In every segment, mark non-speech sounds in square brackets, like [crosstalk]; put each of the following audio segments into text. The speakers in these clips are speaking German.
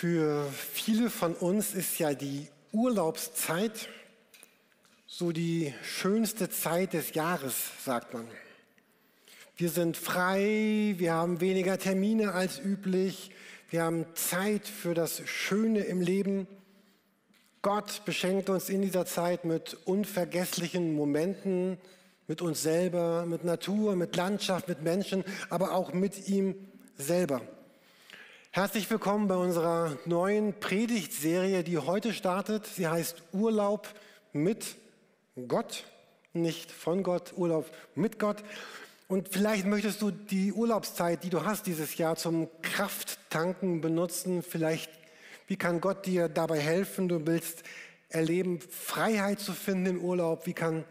Für viele von uns ist ja die Urlaubszeit so die schönste Zeit des Jahres, sagt man. Wir sind frei, wir haben weniger Termine als üblich, wir haben Zeit für das Schöne im Leben. Gott beschenkt uns in dieser Zeit mit unvergesslichen Momenten, mit uns selber, mit Natur, mit Landschaft, mit Menschen, aber auch mit ihm selber. Herzlich willkommen bei unserer neuen Predigtserie, die heute startet. Sie heißt Urlaub mit Gott, nicht von Gott, Urlaub mit Gott. Und vielleicht möchtest du die Urlaubszeit, die du hast dieses Jahr, zum Krafttanken benutzen. Vielleicht, wie kann Gott dir dabei helfen? Du willst erleben, Freiheit zu finden im Urlaub. Wie kann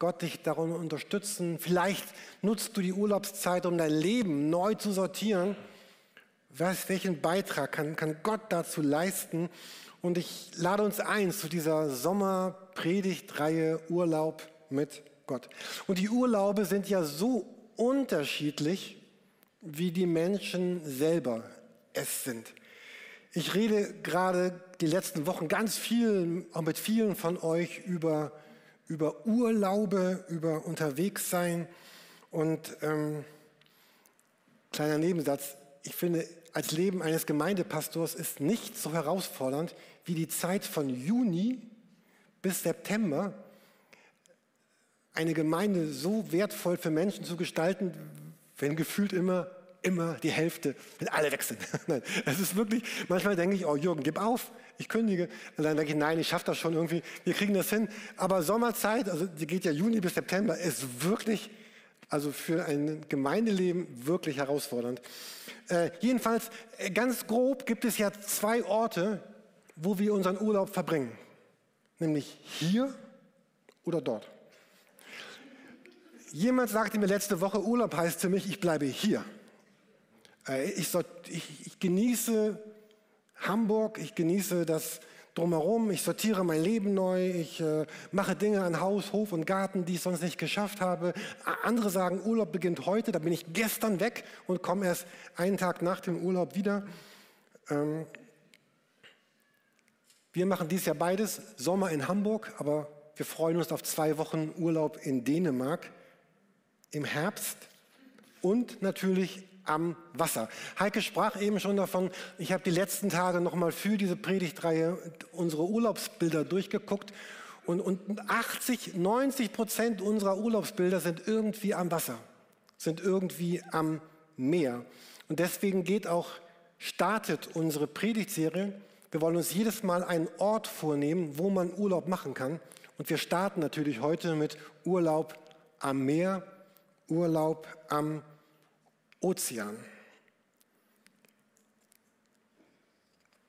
Gott dich darum unterstützen? Vielleicht nutzt du die Urlaubszeit, um dein Leben neu zu sortieren was, welchen Beitrag kann, kann Gott dazu leisten? Und ich lade uns ein zu dieser Sommerpredigtreihe Urlaub mit Gott. Und die Urlaube sind ja so unterschiedlich, wie die Menschen selber es sind. Ich rede gerade die letzten Wochen ganz viel, auch mit vielen von euch über, über Urlaube, über Unterwegssein. Und ähm, kleiner Nebensatz, ich finde, als Leben eines Gemeindepastors ist nicht so herausfordernd wie die Zeit von Juni bis September, eine Gemeinde so wertvoll für Menschen zu gestalten, wenn gefühlt immer, immer die Hälfte, wenn alle weg sind. [laughs] nein, es ist wirklich, manchmal denke ich, oh Jürgen, gib auf, ich kündige. Und dann denke ich, nein, ich schaffe das schon irgendwie, wir kriegen das hin. Aber Sommerzeit, also die geht ja Juni bis September, ist wirklich, also für ein Gemeindeleben wirklich herausfordernd. Äh, jedenfalls, äh, ganz grob gibt es ja zwei Orte, wo wir unseren Urlaub verbringen. Nämlich hier oder dort. Jemand sagte mir letzte Woche, Urlaub heißt für mich, ich bleibe hier. Äh, ich, so, ich, ich genieße Hamburg, ich genieße das drumherum, ich sortiere mein Leben neu, ich äh, mache Dinge an Haus, Hof und Garten, die ich sonst nicht geschafft habe. Andere sagen, Urlaub beginnt heute, da bin ich gestern weg und komme erst einen Tag nach dem Urlaub wieder. Ähm, wir machen dies Jahr beides, Sommer in Hamburg, aber wir freuen uns auf zwei Wochen Urlaub in Dänemark im Herbst und natürlich am Wasser. Heike sprach eben schon davon, ich habe die letzten Tage nochmal für diese Predigtreihe unsere Urlaubsbilder durchgeguckt und, und 80, 90 Prozent unserer Urlaubsbilder sind irgendwie am Wasser, sind irgendwie am Meer. Und deswegen geht auch, startet unsere Predigtserie. Wir wollen uns jedes Mal einen Ort vornehmen, wo man Urlaub machen kann. Und wir starten natürlich heute mit Urlaub am Meer, Urlaub am Meer. Ozean.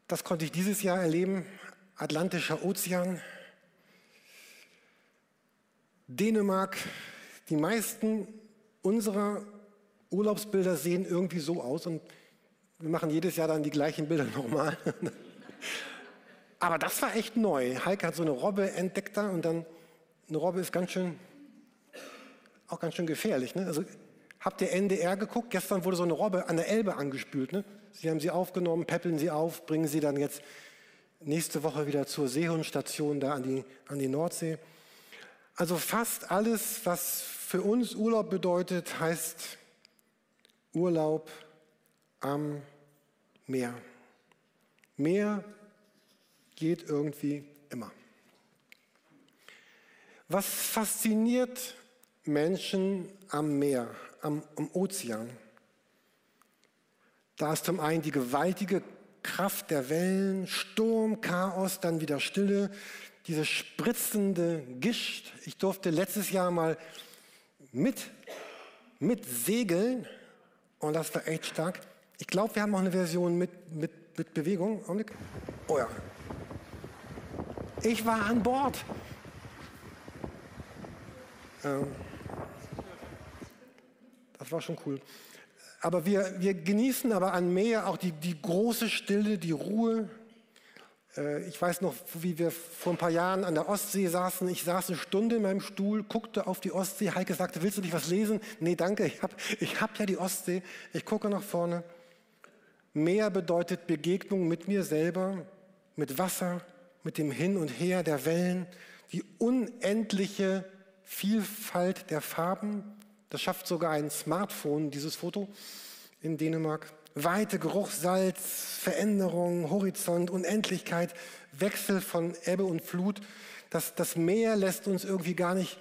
Das konnte ich dieses Jahr erleben. Atlantischer Ozean. Dänemark. Die meisten unserer Urlaubsbilder sehen irgendwie so aus und wir machen jedes Jahr dann die gleichen Bilder [laughs] nochmal. Aber das war echt neu. Heike hat so eine Robbe entdeckt da und dann, eine Robbe ist ganz schön, auch ganz schön gefährlich. Ne? Also Habt ihr NDR geguckt? Gestern wurde so eine Robbe an der Elbe angespült. Ne? Sie haben sie aufgenommen, peppeln sie auf, bringen sie dann jetzt nächste Woche wieder zur Seehundstation da an die, an die Nordsee. Also fast alles, was für uns Urlaub bedeutet, heißt Urlaub am Meer. Meer geht irgendwie immer. Was fasziniert Menschen am Meer? Am, am Ozean. Da ist zum einen die gewaltige Kraft der Wellen, Sturm, Chaos, dann wieder Stille, diese spritzende Gischt. Ich durfte letztes Jahr mal mit, mit segeln und das war echt stark. Ich glaube, wir haben auch eine Version mit, mit, mit Bewegung. Oh ja. Ich war an Bord. Ähm. Das war schon cool. Aber wir, wir genießen aber an Meer auch die, die große Stille, die Ruhe. Äh, ich weiß noch, wie wir vor ein paar Jahren an der Ostsee saßen. Ich saß eine Stunde in meinem Stuhl, guckte auf die Ostsee. Heike sagte, willst du nicht was lesen? Nee, danke, ich habe ich hab ja die Ostsee. Ich gucke nach vorne. Meer bedeutet Begegnung mit mir selber, mit Wasser, mit dem Hin und Her der Wellen, die unendliche Vielfalt der Farben. Das schafft sogar ein Smartphone, dieses Foto in Dänemark. Weite, Geruch, Salz, Veränderung, Horizont, Unendlichkeit, Wechsel von Ebbe und Flut. Das, das Meer lässt uns irgendwie gar nicht,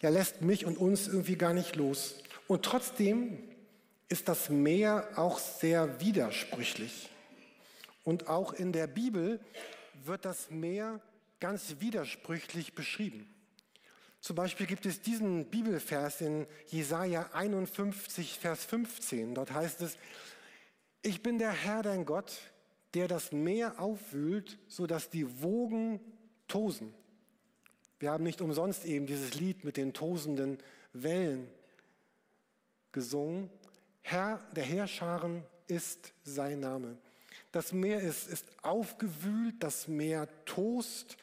ja, lässt mich und uns irgendwie gar nicht los. Und trotzdem ist das Meer auch sehr widersprüchlich. Und auch in der Bibel wird das Meer ganz widersprüchlich beschrieben. Zum Beispiel gibt es diesen Bibelvers in Jesaja 51, Vers 15. Dort heißt es: Ich bin der Herr, dein Gott, der das Meer aufwühlt, sodass die Wogen tosen. Wir haben nicht umsonst eben dieses Lied mit den tosenden Wellen gesungen. Herr der Heerscharen ist sein Name. Das Meer ist, ist aufgewühlt, das Meer tost.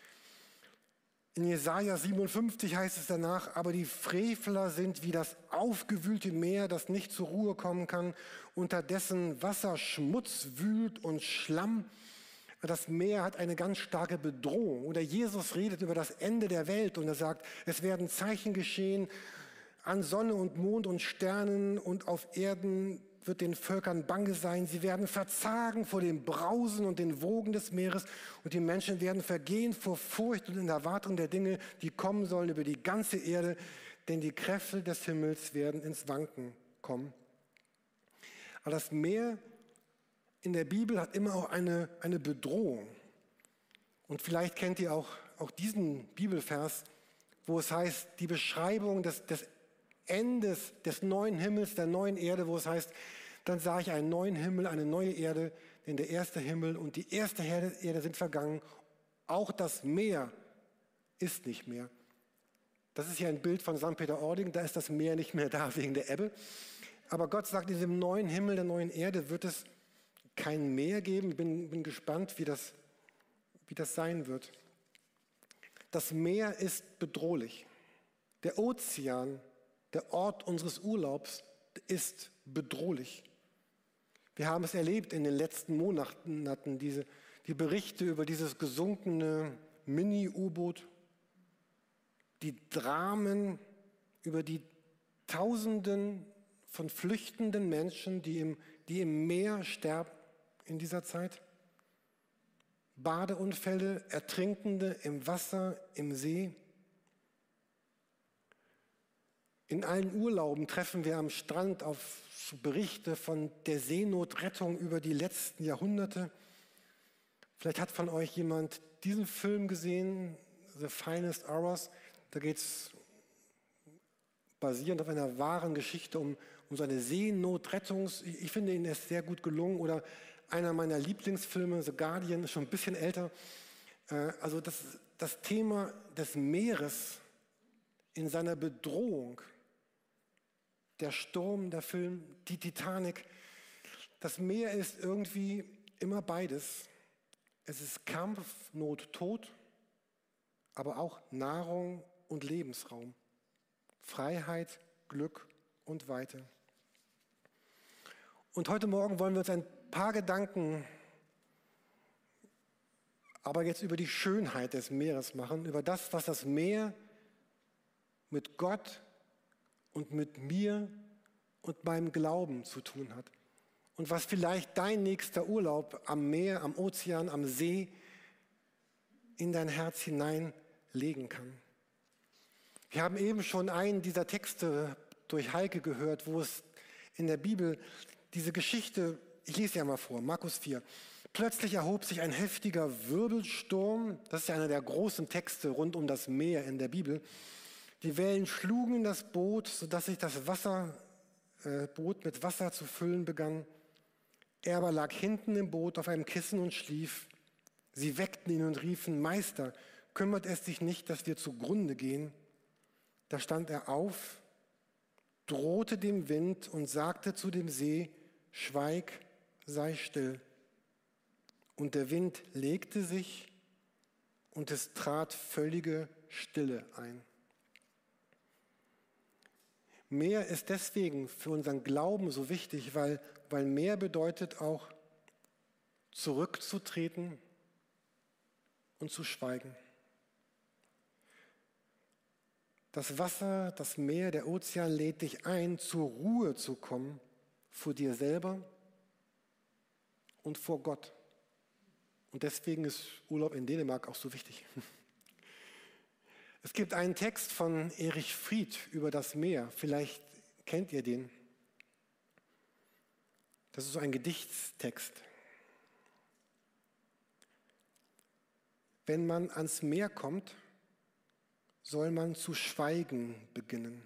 In Jesaja 57 heißt es danach, aber die Frevler sind wie das aufgewühlte Meer, das nicht zur Ruhe kommen kann, unter dessen Wasser Schmutz wühlt und Schlamm. Das Meer hat eine ganz starke Bedrohung. Oder Jesus redet über das Ende der Welt und er sagt, es werden Zeichen geschehen an Sonne und Mond und Sternen und auf Erden wird den Völkern bange sein. Sie werden verzagen vor dem Brausen und den Wogen des Meeres und die Menschen werden vergehen vor Furcht und in Erwartung der Dinge, die kommen sollen über die ganze Erde, denn die Kräfte des Himmels werden ins Wanken kommen. Aber das Meer in der Bibel hat immer auch eine, eine Bedrohung. Und vielleicht kennt ihr auch, auch diesen Bibelvers, wo es heißt, die Beschreibung des, des Endes des neuen Himmels, der neuen Erde, wo es heißt, dann sah ich einen neuen Himmel, eine neue Erde, denn der erste Himmel und die erste Erde sind vergangen. Auch das Meer ist nicht mehr. Das ist ja ein Bild von St. Peter-Ording, da ist das Meer nicht mehr da wegen der Ebbe. Aber Gott sagt, in diesem neuen Himmel, der neuen Erde wird es kein Meer geben. Ich bin, bin gespannt, wie das, wie das sein wird. Das Meer ist bedrohlich. Der Ozean, der Ort unseres Urlaubs, ist bedrohlich. Wir haben es erlebt in den letzten Monaten, diese, die Berichte über dieses gesunkene Mini-U-Boot, die Dramen über die Tausenden von flüchtenden Menschen, die im, die im Meer sterben in dieser Zeit. Badeunfälle, Ertrinkende im Wasser, im See. In allen Urlauben treffen wir am Strand auf Berichte von der Seenotrettung über die letzten Jahrhunderte. Vielleicht hat von euch jemand diesen Film gesehen, The Finest Hours. Da geht es basierend auf einer wahren Geschichte um, um so eine Seenotrettung. Ich finde ihn ist sehr gut gelungen. Oder einer meiner Lieblingsfilme, The Guardian, ist schon ein bisschen älter. Äh, also das, das Thema des Meeres in seiner Bedrohung der Sturm, der Film, die Titanic. Das Meer ist irgendwie immer beides. Es ist Kampf, Not, Tod, aber auch Nahrung und Lebensraum. Freiheit, Glück und Weite. Und heute Morgen wollen wir uns ein paar Gedanken aber jetzt über die Schönheit des Meeres machen, über das, was das Meer mit Gott und mit mir und meinem Glauben zu tun hat. Und was vielleicht dein nächster Urlaub am Meer, am Ozean, am See in dein Herz hineinlegen kann. Wir haben eben schon einen dieser Texte durch Heike gehört, wo es in der Bibel diese Geschichte, ich lese ja mal vor, Markus 4. Plötzlich erhob sich ein heftiger Wirbelsturm, das ist ja einer der großen Texte rund um das Meer in der Bibel. Die Wellen schlugen das Boot, sodass sich das Wasser, äh, Boot mit Wasser zu füllen begann. Er aber lag hinten im Boot auf einem Kissen und schlief. Sie weckten ihn und riefen, Meister, kümmert es dich nicht, dass wir zugrunde gehen? Da stand er auf, drohte dem Wind und sagte zu dem See, Schweig, sei still. Und der Wind legte sich und es trat völlige Stille ein. Meer ist deswegen für unseren Glauben so wichtig, weil weil mehr bedeutet auch zurückzutreten und zu schweigen. Das Wasser, das Meer, der Ozean lädt dich ein, zur Ruhe zu kommen vor dir selber und vor Gott. Und deswegen ist Urlaub in Dänemark auch so wichtig. [laughs] Es gibt einen Text von Erich Fried über das Meer. Vielleicht kennt ihr den. Das ist so ein Gedichtstext. Wenn man ans Meer kommt, soll man zu schweigen beginnen.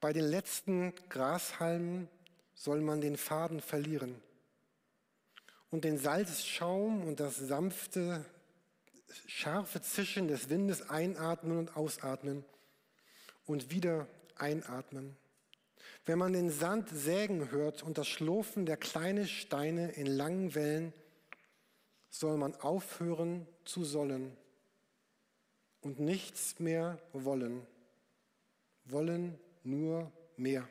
Bei den letzten Grashalmen soll man den Faden verlieren und den Salzschaum und das sanfte, scharfe Zischen des Windes einatmen und ausatmen und wieder einatmen. Wenn man den Sand sägen hört und das Schlurfen der kleinen Steine in langen Wellen, soll man aufhören zu sollen und nichts mehr wollen. Wollen nur mehr.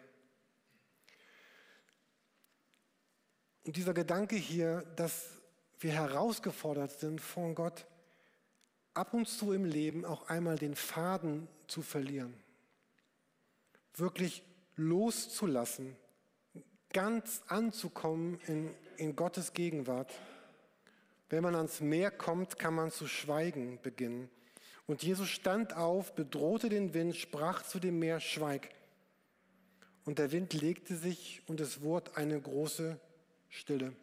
Und dieser Gedanke hier, dass wir herausgefordert sind von Gott, ab und zu im Leben auch einmal den Faden zu verlieren, wirklich loszulassen, ganz anzukommen in, in Gottes Gegenwart. Wenn man ans Meer kommt, kann man zu schweigen beginnen. Und Jesus stand auf, bedrohte den Wind, sprach zu dem Meer, schweig. Und der Wind legte sich und es wurde eine große Stille.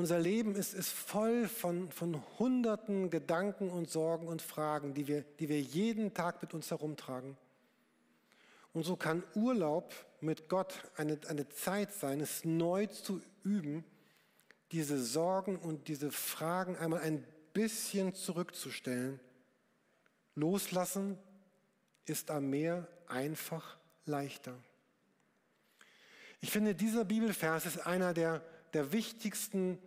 Unser Leben ist, ist voll von, von hunderten Gedanken und Sorgen und Fragen, die wir, die wir jeden Tag mit uns herumtragen. Und so kann Urlaub mit Gott eine, eine Zeit sein, es neu zu üben, diese Sorgen und diese Fragen einmal ein bisschen zurückzustellen. Loslassen ist am Meer einfach leichter. Ich finde, dieser Bibelvers ist einer der, der wichtigsten,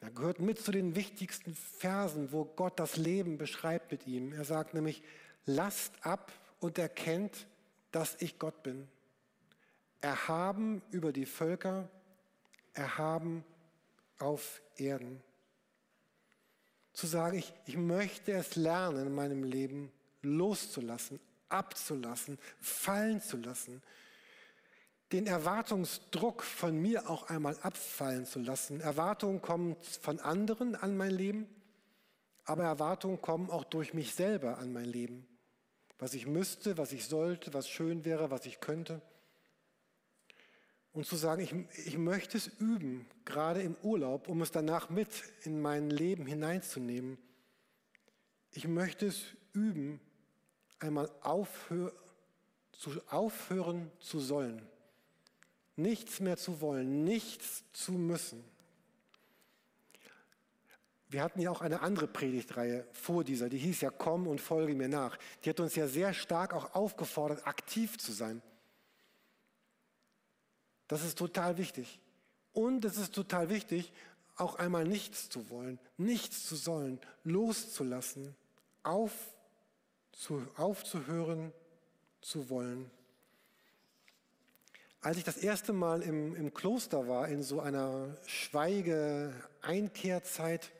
er gehört mit zu den wichtigsten Versen, wo Gott das Leben beschreibt mit ihm. Er sagt nämlich, lasst ab und erkennt, dass ich Gott bin. Erhaben über die Völker, erhaben auf Erden. Zu sagen, ich, ich möchte es lernen in meinem Leben loszulassen, abzulassen, fallen zu lassen den Erwartungsdruck von mir auch einmal abfallen zu lassen. Erwartungen kommen von anderen an mein Leben, aber Erwartungen kommen auch durch mich selber an mein Leben. Was ich müsste, was ich sollte, was schön wäre, was ich könnte. Und zu sagen, ich, ich möchte es üben, gerade im Urlaub, um es danach mit in mein Leben hineinzunehmen. Ich möchte es üben, einmal aufhör, zu, aufhören zu sollen nichts mehr zu wollen, nichts zu müssen. Wir hatten ja auch eine andere Predigtreihe vor dieser, die hieß ja Komm und folge mir nach. Die hat uns ja sehr stark auch aufgefordert, aktiv zu sein. Das ist total wichtig. Und es ist total wichtig, auch einmal nichts zu wollen, nichts zu sollen, loszulassen, auf, zu, aufzuhören zu wollen. Als ich das erste Mal im, im Kloster war, in so einer Schweige-Einkehrzeit,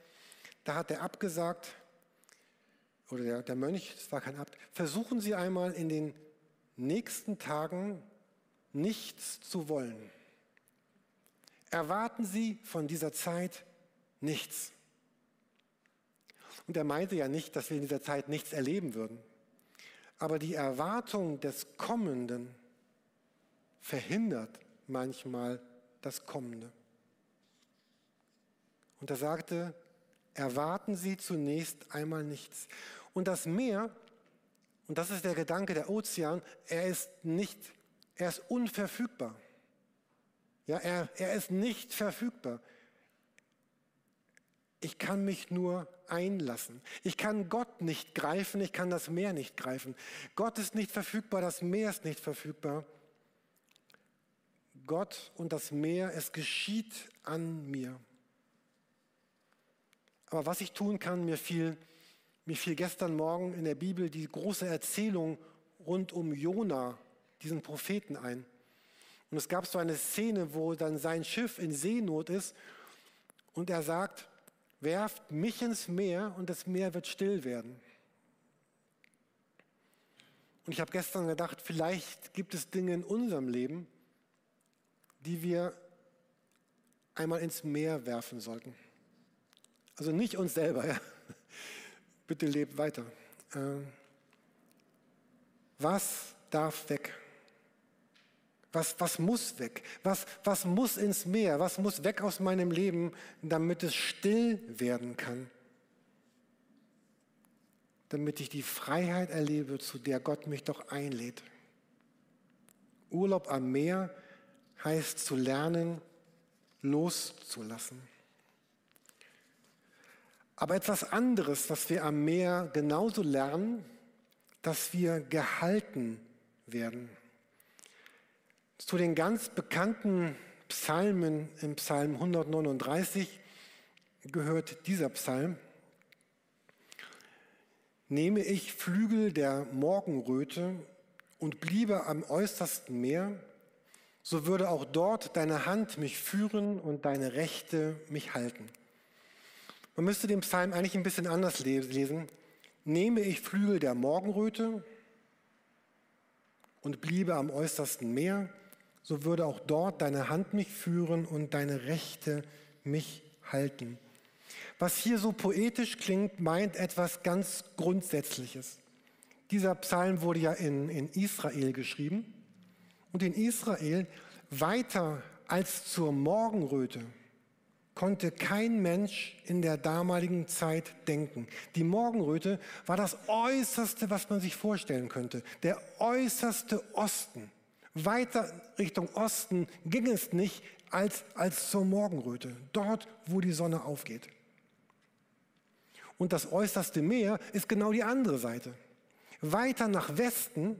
da hat der Abt gesagt, oder der, der Mönch, es war kein Abt, versuchen Sie einmal in den nächsten Tagen nichts zu wollen. Erwarten Sie von dieser Zeit nichts. Und er meinte ja nicht, dass wir in dieser Zeit nichts erleben würden. Aber die Erwartung des Kommenden, verhindert manchmal das Kommende. Und er sagte, erwarten Sie zunächst einmal nichts. Und das Meer, und das ist der Gedanke der Ozean, er ist nicht, er ist unverfügbar. Ja, er, er ist nicht verfügbar. Ich kann mich nur einlassen. Ich kann Gott nicht greifen, ich kann das Meer nicht greifen. Gott ist nicht verfügbar, das Meer ist nicht verfügbar. Gott und das Meer, es geschieht an mir. Aber was ich tun kann, mir fiel, mir fiel gestern Morgen in der Bibel die große Erzählung rund um Jona, diesen Propheten ein. Und es gab so eine Szene, wo dann sein Schiff in Seenot ist und er sagt, werft mich ins Meer und das Meer wird still werden. Und ich habe gestern gedacht, vielleicht gibt es Dinge in unserem Leben, die wir einmal ins Meer werfen sollten. Also nicht uns selber, ja. [laughs] Bitte lebt weiter. Ähm, was darf weg? Was, was muss weg? Was, was muss ins Meer? Was muss weg aus meinem Leben, damit es still werden kann? Damit ich die Freiheit erlebe, zu der Gott mich doch einlädt. Urlaub am Meer heißt zu lernen, loszulassen. Aber etwas anderes, was wir am Meer genauso lernen, dass wir gehalten werden. Zu den ganz bekannten Psalmen im Psalm 139 gehört dieser Psalm. Nehme ich Flügel der Morgenröte und bliebe am äußersten Meer, so würde auch dort deine Hand mich führen und deine Rechte mich halten. Man müsste den Psalm eigentlich ein bisschen anders lesen. Nehme ich Flügel der Morgenröte und bliebe am äußersten Meer, so würde auch dort deine Hand mich führen und deine Rechte mich halten. Was hier so poetisch klingt, meint etwas ganz Grundsätzliches. Dieser Psalm wurde ja in, in Israel geschrieben und in Israel weiter als zur Morgenröte konnte kein Mensch in der damaligen Zeit denken. Die Morgenröte war das Äußerste, was man sich vorstellen könnte. Der äußerste Osten. Weiter Richtung Osten ging es nicht als, als zur Morgenröte, dort, wo die Sonne aufgeht. Und das äußerste Meer ist genau die andere Seite. Weiter nach Westen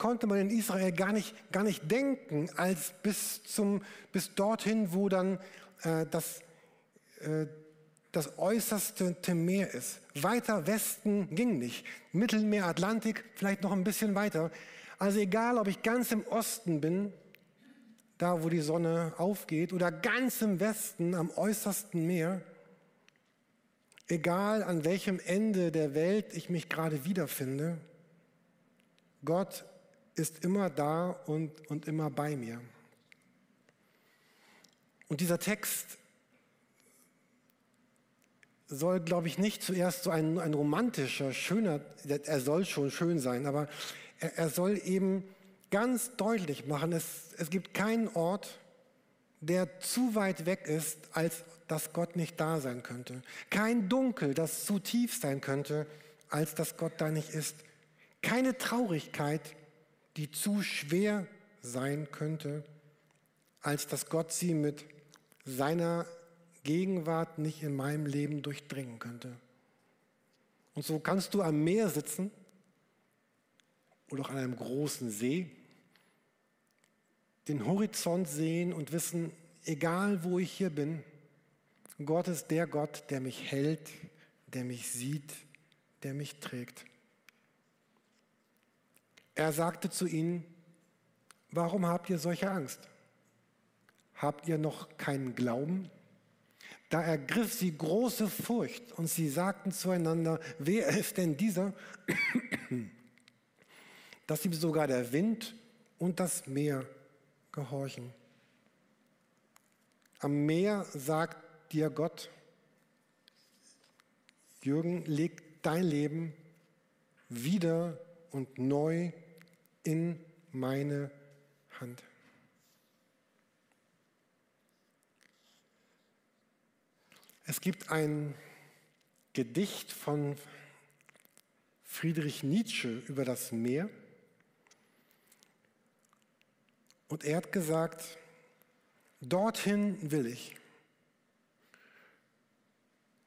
konnte man in Israel gar nicht, gar nicht denken, als bis, zum, bis dorthin, wo dann äh, das, äh, das äußerste Meer ist. Weiter Westen ging nicht. Mittelmeer, Atlantik, vielleicht noch ein bisschen weiter. Also egal, ob ich ganz im Osten bin, da wo die Sonne aufgeht, oder ganz im Westen am äußersten Meer, egal an welchem Ende der Welt ich mich gerade wiederfinde, Gott ist immer da und, und immer bei mir. Und dieser Text soll, glaube ich, nicht zuerst so ein, ein romantischer, schöner, er soll schon schön sein, aber er, er soll eben ganz deutlich machen, es, es gibt keinen Ort, der zu weit weg ist, als dass Gott nicht da sein könnte. Kein Dunkel, das zu tief sein könnte, als dass Gott da nicht ist. Keine Traurigkeit, die zu schwer sein könnte, als dass Gott sie mit seiner Gegenwart nicht in meinem Leben durchdringen könnte. Und so kannst du am Meer sitzen oder auch an einem großen See, den Horizont sehen und wissen, egal wo ich hier bin, Gott ist der Gott, der mich hält, der mich sieht, der mich trägt. Er sagte zu ihnen, warum habt ihr solche Angst? Habt ihr noch keinen Glauben? Da ergriff sie große Furcht und sie sagten zueinander, wer ist denn dieser, [clears throat] dass ihm sogar der Wind und das Meer gehorchen. Am Meer sagt dir Gott, Jürgen, leg dein Leben wieder und neu in meine Hand. Es gibt ein Gedicht von Friedrich Nietzsche über das Meer. Und er hat gesagt, dorthin will ich.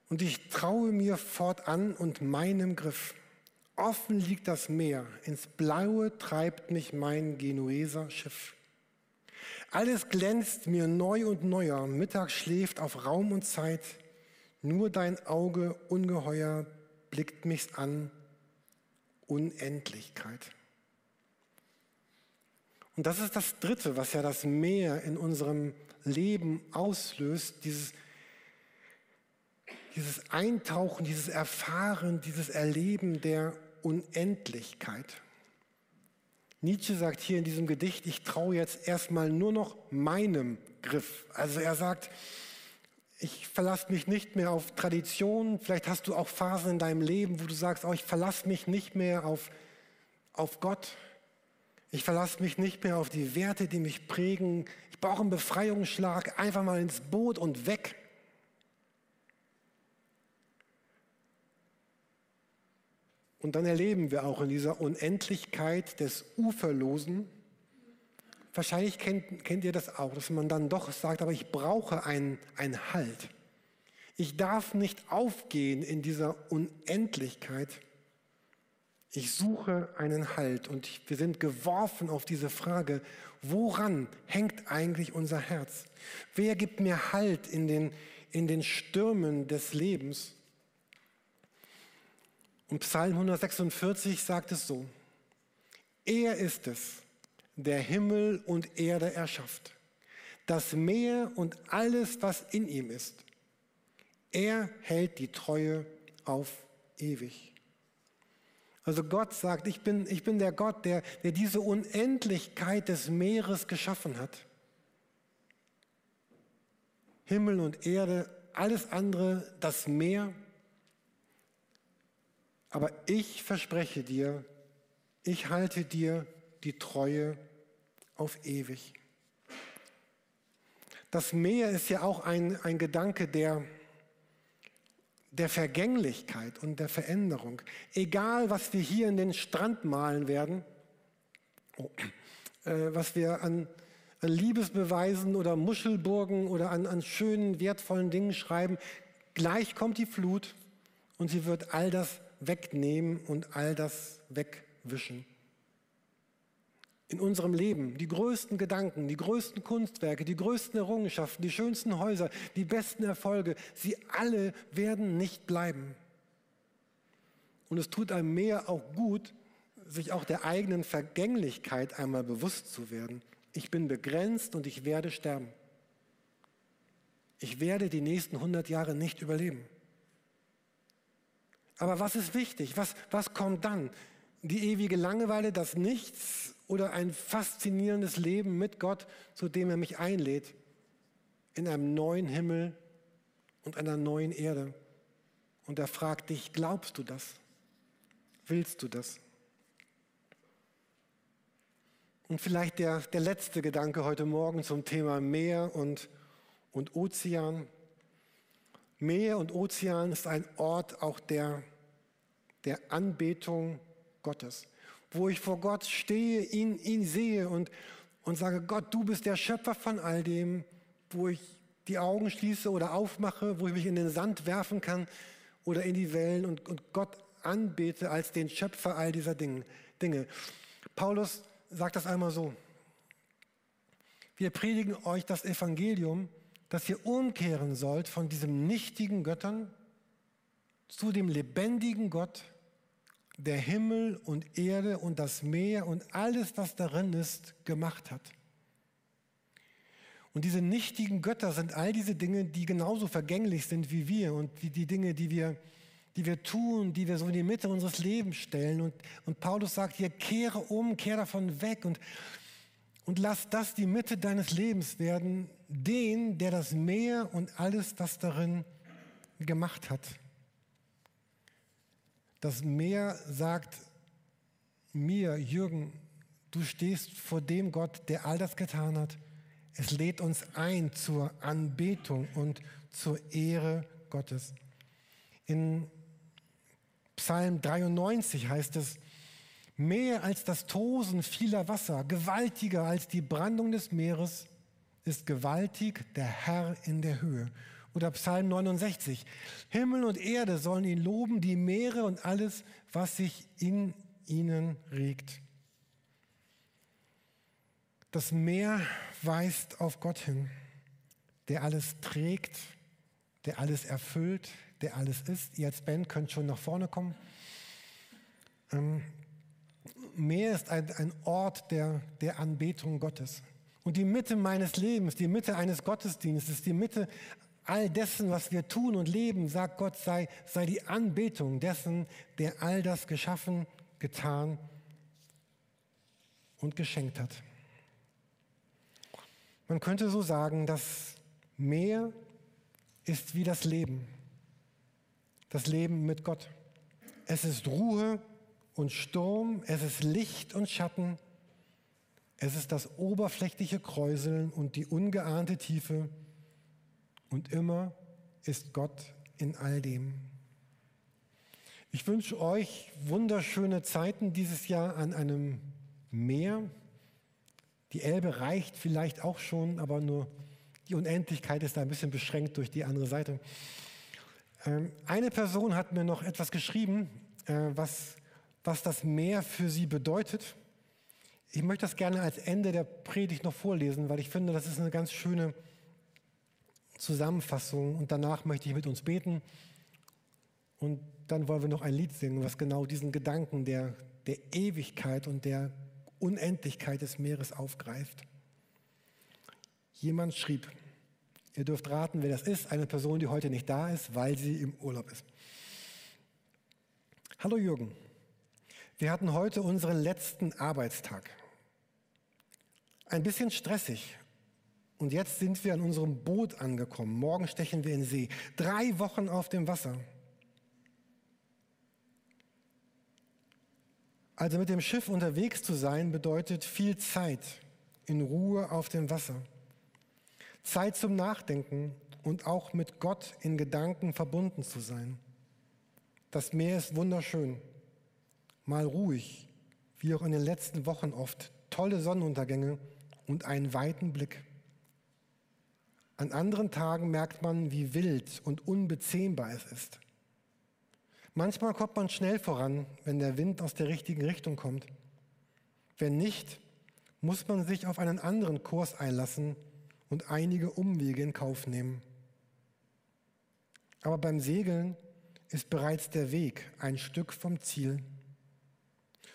Und ich traue mir fortan und meinem Griff. Offen liegt das Meer, ins Blaue treibt mich mein Genueser Schiff. Alles glänzt mir neu und neuer, Mittag schläft auf Raum und Zeit. Nur dein Auge ungeheuer blickt mich an, Unendlichkeit. Und das ist das Dritte, was ja das Meer in unserem Leben auslöst, dieses, dieses Eintauchen, dieses Erfahren, dieses Erleben der Unendlichkeit. Nietzsche sagt hier in diesem Gedicht, ich traue jetzt erstmal nur noch meinem Griff. Also er sagt, ich verlasse mich nicht mehr auf Tradition. Vielleicht hast du auch Phasen in deinem Leben, wo du sagst, oh, ich verlasse mich nicht mehr auf, auf Gott. Ich verlasse mich nicht mehr auf die Werte, die mich prägen. Ich brauche einen Befreiungsschlag, einfach mal ins Boot und weg. Und dann erleben wir auch in dieser Unendlichkeit des Uferlosen, wahrscheinlich kennt, kennt ihr das auch, dass man dann doch sagt, aber ich brauche einen, einen Halt. Ich darf nicht aufgehen in dieser Unendlichkeit. Ich suche einen Halt und wir sind geworfen auf diese Frage, woran hängt eigentlich unser Herz? Wer gibt mir Halt in den, in den Stürmen des Lebens? Und Psalm 146 sagt es so, er ist es, der Himmel und Erde erschafft, das Meer und alles, was in ihm ist. Er hält die Treue auf ewig. Also Gott sagt, ich bin, ich bin der Gott, der, der diese Unendlichkeit des Meeres geschaffen hat. Himmel und Erde, alles andere, das Meer. Aber ich verspreche dir, ich halte dir die Treue auf ewig. Das Meer ist ja auch ein, ein Gedanke der, der Vergänglichkeit und der Veränderung. Egal, was wir hier in den Strand malen werden, oh, äh, was wir an, an, Liebesbeweisen oder Muschelburgen oder an, an schönen, wertvollen Dingen schreiben, gleich kommt die Flut und sie wird all das wegnehmen und all das wegwischen in unserem Leben, die größten Gedanken, die größten Kunstwerke, die größten Errungenschaften, die schönsten Häuser, die besten Erfolge, sie alle werden nicht bleiben. Und es tut einem mehr auch gut, sich auch der eigenen Vergänglichkeit einmal bewusst zu werden. Ich bin begrenzt und ich werde sterben. Ich werde die nächsten 100 Jahre nicht überleben. Aber was ist wichtig? Was, was kommt dann? Die ewige Langeweile, das Nichts, oder ein faszinierendes Leben mit Gott, zu dem er mich einlädt, in einem neuen Himmel und einer neuen Erde. Und er fragt dich, glaubst du das? Willst du das? Und vielleicht der, der letzte Gedanke heute Morgen zum Thema Meer und, und Ozean. Meer und Ozean ist ein Ort auch der, der Anbetung Gottes wo ich vor Gott stehe, ihn, ihn sehe und, und sage, Gott, du bist der Schöpfer von all dem, wo ich die Augen schließe oder aufmache, wo ich mich in den Sand werfen kann oder in die Wellen und, und Gott anbete als den Schöpfer all dieser Dinge. Paulus sagt das einmal so. Wir predigen euch das Evangelium, dass ihr umkehren sollt von diesem nichtigen Göttern zu dem lebendigen Gott, der Himmel und Erde und das Meer und alles, was darin ist, gemacht hat. Und diese nichtigen Götter sind all diese Dinge, die genauso vergänglich sind wie wir und wie die Dinge, die wir, die wir tun, die wir so in die Mitte unseres Lebens stellen. Und, und Paulus sagt hier, kehre um, kehre davon weg und, und lass das die Mitte deines Lebens werden, den, der das Meer und alles, was darin gemacht hat. Das Meer sagt mir, Jürgen, du stehst vor dem Gott, der all das getan hat. Es lädt uns ein zur Anbetung und zur Ehre Gottes. In Psalm 93 heißt es, mehr als das Tosen vieler Wasser, gewaltiger als die Brandung des Meeres, ist gewaltig der Herr in der Höhe. Oder Psalm 69. Himmel und Erde sollen ihn loben, die Meere und alles, was sich in ihnen regt. Das Meer weist auf Gott hin, der alles trägt, der alles erfüllt, der alles ist. Ihr als Band könnt schon nach vorne kommen. Ähm, Meer ist ein, ein Ort der, der Anbetung Gottes. Und die Mitte meines Lebens, die Mitte eines Gottesdienstes, die Mitte all dessen, was wir tun und leben, sagt Gott, sei, sei die Anbetung dessen, der all das geschaffen, getan und geschenkt hat. Man könnte so sagen, das Meer ist wie das Leben, das Leben mit Gott. Es ist Ruhe und Sturm, es ist Licht und Schatten, es ist das oberflächliche Kräuseln und die ungeahnte Tiefe und immer ist Gott in all dem. Ich wünsche euch wunderschöne Zeiten dieses Jahr an einem Meer. Die Elbe reicht vielleicht auch schon, aber nur die Unendlichkeit ist da ein bisschen beschränkt durch die andere Seite. Ähm, eine Person hat mir noch etwas geschrieben, äh, was, was das Meer für sie bedeutet. Ich möchte das gerne als Ende der Predigt noch vorlesen, weil ich finde, das ist eine ganz schöne Zusammenfassung. Und danach möchte ich mit uns beten. Und dann wollen wir noch ein Lied singen, was genau diesen Gedanken der, der Ewigkeit und der Unendlichkeit des Meeres aufgreift. Jemand schrieb, ihr dürft raten, wer das ist, eine Person, die heute nicht da ist, weil sie im Urlaub ist. Hallo Jürgen, wir hatten heute unseren letzten Arbeitstag. Ein bisschen stressig. Und jetzt sind wir an unserem Boot angekommen. Morgen stechen wir in See. Drei Wochen auf dem Wasser. Also mit dem Schiff unterwegs zu sein bedeutet viel Zeit in Ruhe auf dem Wasser. Zeit zum Nachdenken und auch mit Gott in Gedanken verbunden zu sein. Das Meer ist wunderschön, mal ruhig, wie auch in den letzten Wochen oft, tolle Sonnenuntergänge und einen weiten Blick. An anderen Tagen merkt man, wie wild und unbezähmbar es ist. Manchmal kommt man schnell voran, wenn der Wind aus der richtigen Richtung kommt. Wenn nicht, muss man sich auf einen anderen Kurs einlassen und einige Umwege in Kauf nehmen. Aber beim Segeln ist bereits der Weg ein Stück vom Ziel.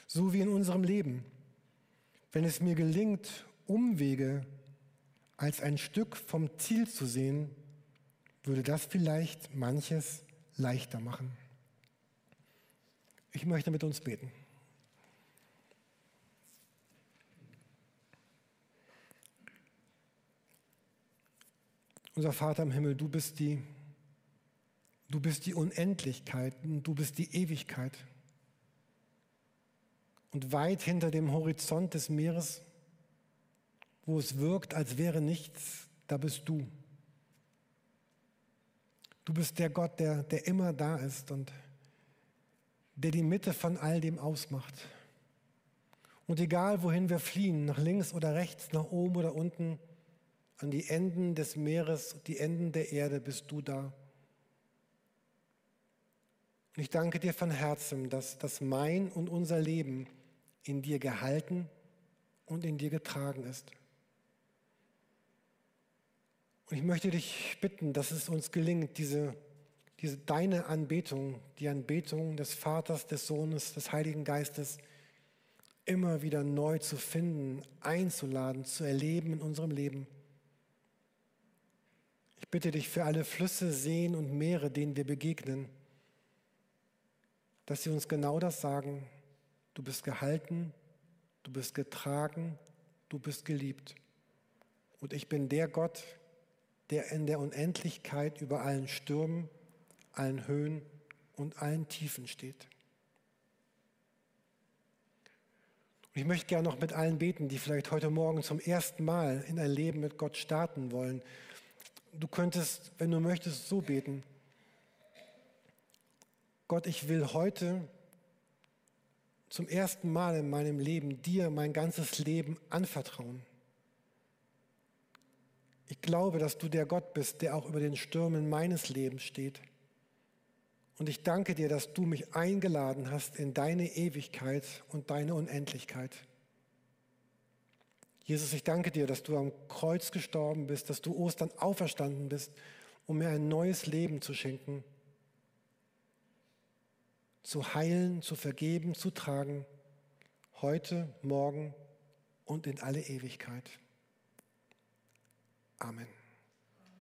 So wie in unserem Leben. Wenn es mir gelingt, Umwege als ein Stück vom Ziel zu sehen, würde das vielleicht manches leichter machen. Ich möchte mit uns beten. Unser Vater im Himmel, du bist die, du bist die Unendlichkeit, du bist die Ewigkeit. Und weit hinter dem Horizont des Meeres, wo es wirkt, als wäre nichts, da bist du. Du bist der Gott, der, der immer da ist und der die Mitte von all dem ausmacht. Und egal, wohin wir fliehen, nach links oder rechts, nach oben oder unten, an die Enden des Meeres, die Enden der Erde, bist du da. Und ich danke dir von Herzen, dass, dass mein und unser Leben in dir gehalten und in dir getragen ist. Und ich möchte dich bitten, dass es uns gelingt, diese diese, deine Anbetung, die Anbetung des Vaters, des Sohnes, des Heiligen Geistes immer wieder neu zu finden, einzuladen, zu erleben in unserem Leben. Ich bitte dich für alle Flüsse, Seen und Meere, denen wir begegnen, dass sie uns genau das sagen. Du bist gehalten, du bist getragen, du bist geliebt. Und ich bin der Gott, der in der Unendlichkeit über allen Stürmen allen Höhen und allen Tiefen steht. Und ich möchte gerne noch mit allen beten, die vielleicht heute Morgen zum ersten Mal in ein Leben mit Gott starten wollen. Du könntest, wenn du möchtest, so beten. Gott, ich will heute zum ersten Mal in meinem Leben dir mein ganzes Leben anvertrauen. Ich glaube, dass du der Gott bist, der auch über den Stürmen meines Lebens steht. Und ich danke dir, dass du mich eingeladen hast in deine Ewigkeit und deine Unendlichkeit. Jesus, ich danke dir, dass du am Kreuz gestorben bist, dass du Ostern auferstanden bist, um mir ein neues Leben zu schenken, zu heilen, zu vergeben, zu tragen, heute, morgen und in alle Ewigkeit. Amen.